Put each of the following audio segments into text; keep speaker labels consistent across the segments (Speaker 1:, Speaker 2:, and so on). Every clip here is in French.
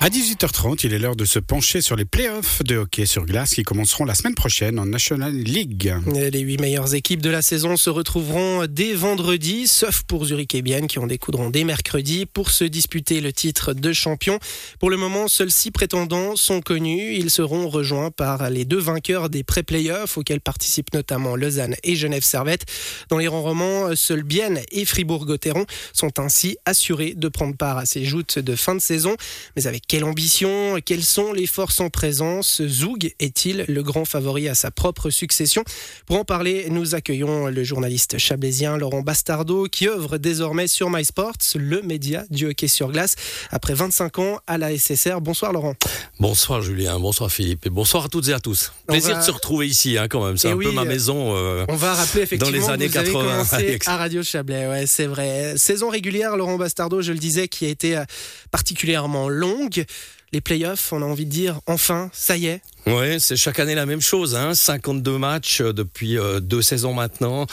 Speaker 1: À 18h30, il est l'heure de se pencher sur les playoffs de hockey sur glace qui commenceront la semaine prochaine en National League.
Speaker 2: Les huit meilleures équipes de la saison se retrouveront dès vendredi, sauf pour Zurich et Bienne qui en découdront dès mercredi pour se disputer le titre de champion. Pour le moment, seuls six prétendants sont connus. Ils seront rejoints par les deux vainqueurs des pré-playoffs auxquels participent notamment Lausanne et Genève Servette. Dans les rangs romans, seuls Bienne et Fribourg-Gotteron sont ainsi assurés de prendre part à ces joutes de fin de saison. Mais avec quelle ambition Quelles sont les forces en présence? Zoug est-il le grand favori à sa propre succession? Pour en parler, nous accueillons le journaliste chablaisien Laurent Bastardo qui œuvre désormais sur MySports, le média du hockey sur glace, après 25 ans à la SSR. Bonsoir Laurent.
Speaker 3: Bonsoir Julien, bonsoir Philippe et bonsoir à toutes et à tous. Plaisir de se retrouver ici hein, quand même, c'est eh un peu ma maison.
Speaker 2: Euh, on va rappeler effectivement dans les années que vous 80 commencé à Radio Chablais, ouais, c'est vrai. Saison régulière, Laurent Bastardo, je le disais, qui a été euh, particulièrement longue les playoffs, on a envie de dire enfin, ça y est.
Speaker 3: Oui, c'est chaque année la même chose. Hein. 52 matchs euh, depuis euh, deux saisons maintenant.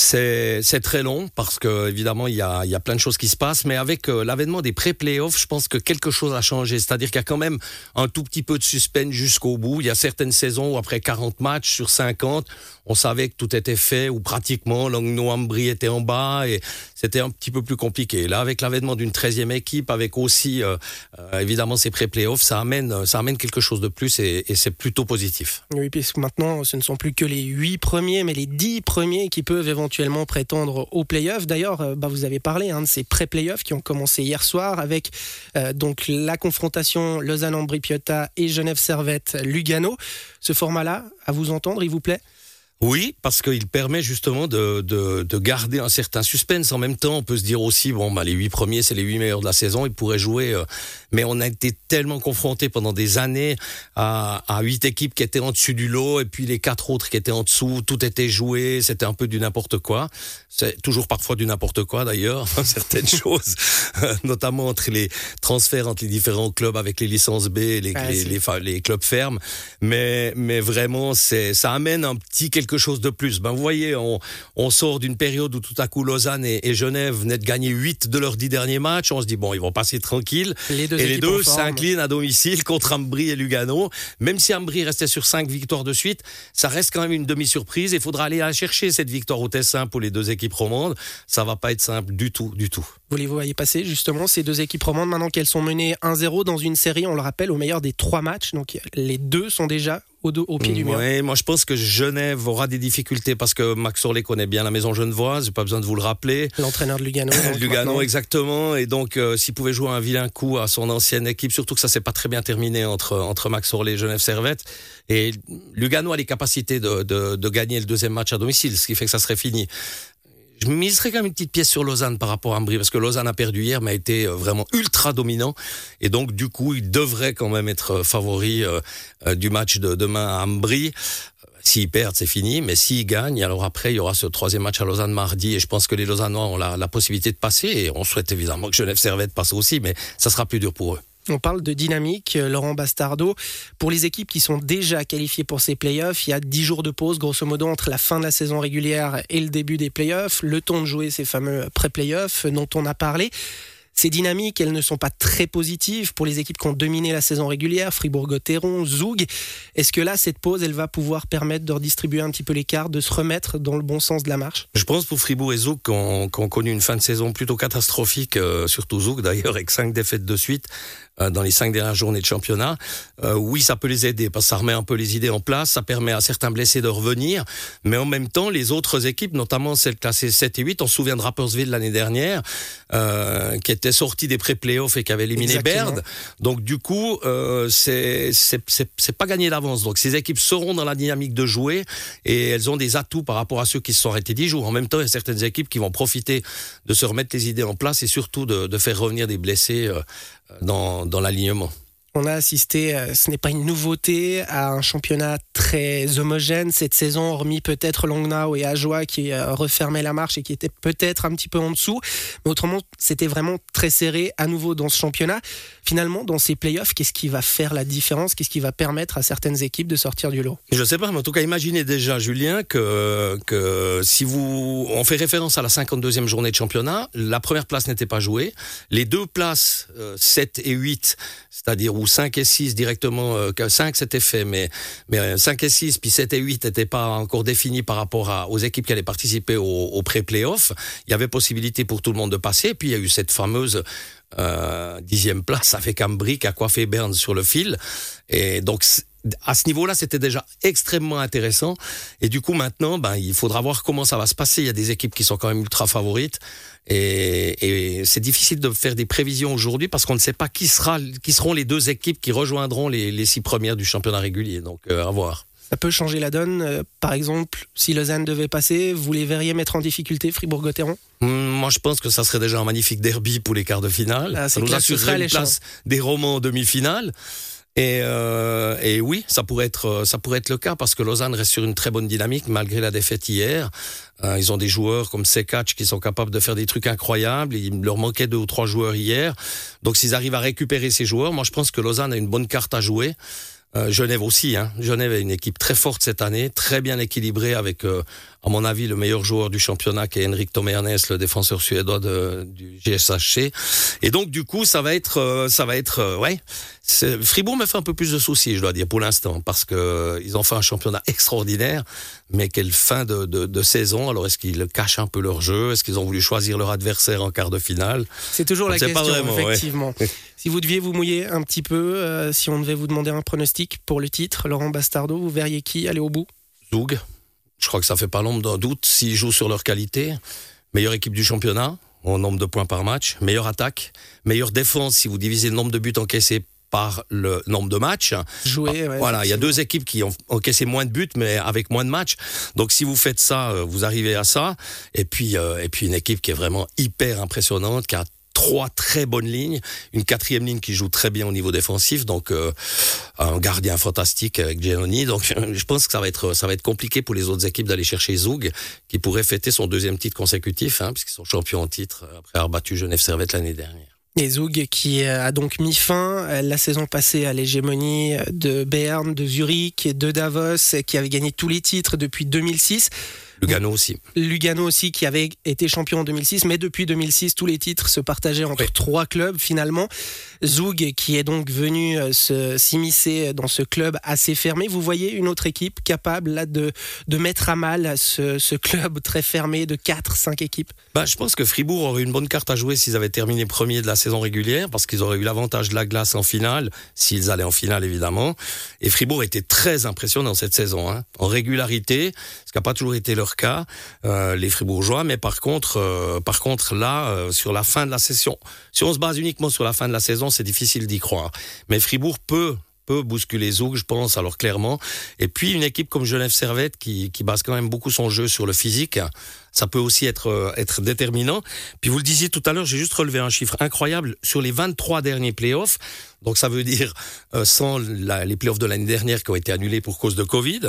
Speaker 3: C'est très long parce que évidemment il y a, plein de choses qui se passent, mais avec euh, l'avènement des pré-playoffs, je pense que quelque chose a changé. C'est-à-dire qu'il y a quand même un tout petit peu de suspense jusqu'au bout. Il y a certaines saisons où après 40 matchs sur 50, on savait que tout était fait ou pratiquement. Langnau-Ambry était en bas et c'était un petit peu plus compliqué. Là, avec l'avènement d'une 13e équipe, avec aussi évidemment ces pré-playoffs, ça amène, ça amène quelque chose de plus et, et c'est plutôt positif.
Speaker 2: Oui, puisque maintenant ce ne sont plus que les 8 premiers, mais les 10 premiers qui peuvent éventuellement prétendre aux playoffs. D'ailleurs, euh, bah, vous avez parlé hein, de ces pré-playoffs qui ont commencé hier soir avec euh, donc la confrontation Lausanne-Ambri-Piotta et Genève-Servette-Lugano. Ce format-là, à vous entendre, il vous plaît?
Speaker 3: Oui, parce qu'il permet justement de, de, de, garder un certain suspense. En même temps, on peut se dire aussi, bon, bah, les huit premiers, c'est les huit meilleurs de la saison, ils pourraient jouer. Euh, mais on a été tellement confrontés pendant des années à, à huit équipes qui étaient en dessus du lot et puis les quatre autres qui étaient en dessous. Tout était joué, c'était un peu du n'importe quoi. C'est toujours parfois du n'importe quoi d'ailleurs, certaines choses, notamment entre les transferts entre les différents clubs avec les licences B, les, ah, les, les, les, clubs fermes. Mais, mais vraiment, c'est ça amène un petit quelque quelque chose de plus. Ben, vous voyez, on, on sort d'une période où tout à coup Lausanne et, Genève venaient de gagner 8 de leurs 10 derniers matchs. On se dit, bon, ils vont passer tranquille. et les deux s'inclinent à domicile contre Ambry et Lugano. Même si Ambry restait sur 5 victoires de suite, ça reste quand même une demi-surprise. Il faudra aller la chercher, cette victoire au Tessin pour les deux équipes romandes. Ça va pas être simple du tout, du tout.
Speaker 2: Vous les voyez passer justement ces deux équipes romandes maintenant qu'elles sont menées 1-0 dans une série, on le rappelle, au meilleur des trois matchs. Donc les deux sont déjà au, au pied du mur.
Speaker 3: Oui, moi je pense que Genève aura des difficultés parce que Max Orlé connaît bien la maison genevoise, j'ai pas besoin de vous le rappeler.
Speaker 2: L'entraîneur de Lugano.
Speaker 3: Lugano, exactement. Et donc euh, s'il pouvait jouer un vilain coup à son ancienne équipe, surtout que ça s'est pas très bien terminé entre, entre Max Orlé et Genève Servette. Et Lugano a les capacités de, de, de gagner le deuxième match à domicile, ce qui fait que ça serait fini je miserais quand même une petite pièce sur Lausanne par rapport à Ambry, parce que Lausanne a perdu hier, mais a été euh, vraiment ultra dominant. Et donc, du coup, il devrait quand même être euh, favori euh, du match de demain à Ambry. S'ils perdent, c'est fini. Mais s'ils gagnent, alors après, il y aura ce troisième match à Lausanne mardi. Et je pense que les Lausannois ont la, la possibilité de passer. Et on souhaite évidemment que Genève Servette passe aussi, mais ça sera plus dur pour eux.
Speaker 2: On parle de dynamique, euh, Laurent Bastardo. Pour les équipes qui sont déjà qualifiées pour ces playoffs, il y a 10 jours de pause, grosso modo, entre la fin de la saison régulière et le début des playoffs, le temps de jouer ces fameux pré-playoffs dont on a parlé. Ces dynamiques, elles ne sont pas très positives pour les équipes qui ont dominé la saison régulière, Fribourg-Gotteron, Zoug. Est-ce que là, cette pause, elle va pouvoir permettre de redistribuer un petit peu l'écart, de se remettre dans le bon sens de la marche?
Speaker 3: Je pense pour Fribourg et Zoug, qui ont, connu une fin de saison plutôt catastrophique, euh, surtout Zoug d'ailleurs, avec cinq défaites de suite dans les cinq dernières journées de championnat. Euh, oui, ça peut les aider parce que ça remet un peu les idées en place, ça permet à certains blessés de revenir, mais en même temps, les autres équipes, notamment celles classées 7 et 8, on se souvient de Rapperswil l'année dernière, euh, qui était sorti des pré-playoffs et qui avait éliminé Baird. Donc du coup, euh, c'est c'est pas gagné d'avance. Donc ces équipes seront dans la dynamique de jouer et elles ont des atouts par rapport à ceux qui se sont arrêtés 10 jours. En même temps, il y a certaines équipes qui vont profiter de se remettre les idées en place et surtout de, de faire revenir des blessés euh, dans, dans l'alignement.
Speaker 2: On a assisté, euh, ce n'est pas une nouveauté, à un championnat très homogène cette saison, hormis peut-être Longnau et Ajoie qui euh, refermaient la marche et qui étaient peut-être un petit peu en dessous. Mais autrement, c'était vraiment très serré à nouveau dans ce championnat. Finalement, dans ces playoffs, qu'est-ce qui va faire la différence? Qu'est-ce qui va permettre à certaines équipes de sortir du lot?
Speaker 3: Je ne sais pas, mais en tout cas, imaginez déjà, Julien, que, si vous. On fait référence à la 52e journée de championnat, la première place n'était pas jouée. Les deux places, 7 euh, et 8, c'est-à-dire où 5 et 6 directement, 5 euh, c'était fait, mais, mais 5 euh, et 6, puis 7 et 8 n'étaient pas encore définis par rapport à, aux équipes qui allaient participer au, au pré-playoff. Il y avait possibilité pour tout le monde de passer, puis il y a eu cette fameuse euh, dixième place avec Ambry qui a coiffé Berne sur le fil. Et donc, à ce niveau-là, c'était déjà extrêmement intéressant. Et du coup, maintenant, ben, il faudra voir comment ça va se passer. Il y a des équipes qui sont quand même ultra favorites. Et, et c'est difficile de faire des prévisions aujourd'hui parce qu'on ne sait pas qui, sera, qui seront les deux équipes qui rejoindront les, les six premières du championnat régulier. Donc, euh, à voir.
Speaker 2: Ça peut changer la donne. Euh, par exemple, si Lausanne devait passer, vous les verriez mettre en difficulté Fribourg-Gotteron?
Speaker 3: Hum, Moi, je pense que ça serait déjà un magnifique derby pour les quarts de finale.
Speaker 2: Ah,
Speaker 3: ça
Speaker 2: nous assurerait
Speaker 3: une place des romans en demi-finale. Et, euh, et, oui, ça pourrait être euh, ça pourrait être le cas parce que Lausanne reste sur une très bonne dynamique malgré la défaite hier. Euh, ils ont des joueurs comme Sekach qui sont capables de faire des trucs incroyables. Il leur manquait deux ou trois joueurs hier. Donc s'ils arrivent à récupérer ces joueurs, moi je pense que Lausanne a une bonne carte à jouer. Euh, Genève aussi. Hein. Genève est une équipe très forte cette année, très bien équilibrée avec, euh, à mon avis, le meilleur joueur du championnat qui est Henrik Tomernes, le défenseur suédois de, du GSHC. Et donc du coup, ça va être, euh, ça va être, ouais. Fribourg me fait un peu plus de soucis, je dois dire, pour l'instant, parce que ils ont fait un championnat extraordinaire, mais quelle fin de, de, de saison. Alors est-ce qu'ils cachent un peu leur jeu? Est-ce qu'ils ont voulu choisir leur adversaire en quart de finale?
Speaker 2: C'est toujours la question, effectivement. Si vous deviez vous mouiller un petit peu, euh, si on devait vous demander un pronostic pour le titre, Laurent Bastardo, vous verriez qui aller au bout?
Speaker 3: Zoug. Je crois que ça fait pas l'ombre d'un doute s'ils jouent sur leur qualité. Meilleure équipe du championnat, en nombre de points par match. Meilleure attaque. Meilleure défense si vous divisez le nombre de buts encaissés par le nombre de matchs.
Speaker 2: Jouer,
Speaker 3: ouais, voilà, il y a deux équipes qui ont encaissé moins de buts, mais avec moins de matchs. Donc si vous faites ça, euh, vous arrivez à ça. Et puis, euh, et puis une équipe qui est vraiment hyper impressionnante, qui a trois très bonnes lignes, une quatrième ligne qui joue très bien au niveau défensif, donc euh, un gardien fantastique avec Giannoni. Donc je pense que ça va être ça va être compliqué pour les autres équipes d'aller chercher Zoug, qui pourrait fêter son deuxième titre consécutif, hein, puisqu'ils sont champions en titre après avoir battu Genève Servette l'année dernière.
Speaker 2: Et Zoug qui a donc mis fin la saison passée à l'hégémonie de Berne, de Zurich de Davos, qui avait gagné tous les titres depuis 2006.
Speaker 3: Lugano aussi.
Speaker 2: Lugano aussi, qui avait été champion en 2006, mais depuis 2006, tous les titres se partageaient entre trois clubs finalement. Zoug, qui est donc venu euh, s'immiscer dans ce club assez fermé. Vous voyez une autre équipe capable là de, de mettre à mal ce, ce club très fermé de 4-5 équipes?
Speaker 3: Bah, Je pense que Fribourg aurait une bonne carte à jouer s'ils avaient terminé premier de la saison régulière, parce qu'ils auraient eu l'avantage de la glace en finale, s'ils allaient en finale évidemment. Et Fribourg était très impressionnant cette saison, hein, en régularité, ce qui n'a pas toujours été leur cas, euh, les Fribourgeois. Mais par contre, euh, par contre là, euh, sur la fin de la session, si on se base uniquement sur la fin de la saison, c'est difficile d'y croire. Mais Fribourg peut peut bousculer Zoug, je pense, alors clairement. Et puis une équipe comme Genève Servette qui, qui base quand même beaucoup son jeu sur le physique, ça peut aussi être, être déterminant. Puis vous le disiez tout à l'heure, j'ai juste relevé un chiffre incroyable. Sur les 23 derniers playoffs, donc ça veut dire euh, sans la, les playoffs de l'année dernière qui ont été annulés pour cause de Covid.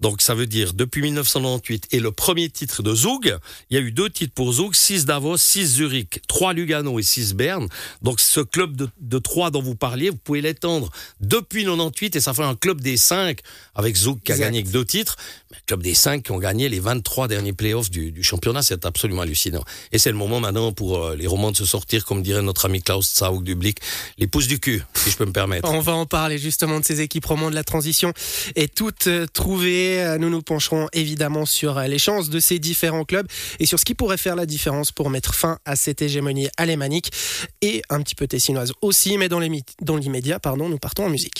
Speaker 3: Donc ça veut dire depuis 1998 et le premier titre de Zug, il y a eu deux titres pour Zug, 6 Davos, 6 Zurich, 3 Lugano et 6 Berne. Donc ce club de, de 3 dont vous parliez, vous pouvez l'étendre depuis 98 et ça fait un club des 5 avec Zug qui a gagné que deux titres. Mais club des 5 qui ont gagné les 23 derniers playoffs du, du championnat, c'est absolument hallucinant. Et c'est le moment maintenant pour euh, les romans de se sortir, comme dirait notre ami Klaus Zaug du Blick, les pouces du cul si je peux me permettre.
Speaker 2: On va en parler justement de ces équipes de la transition et toutes euh, trouvées. Euh, nous nous pencherons évidemment sur euh, les chances de ces différents clubs et sur ce qui pourrait faire la différence pour mettre fin à cette hégémonie alémanique et un petit peu tessinoise aussi, mais dans l'immédiat, pardon, nous partons en musique.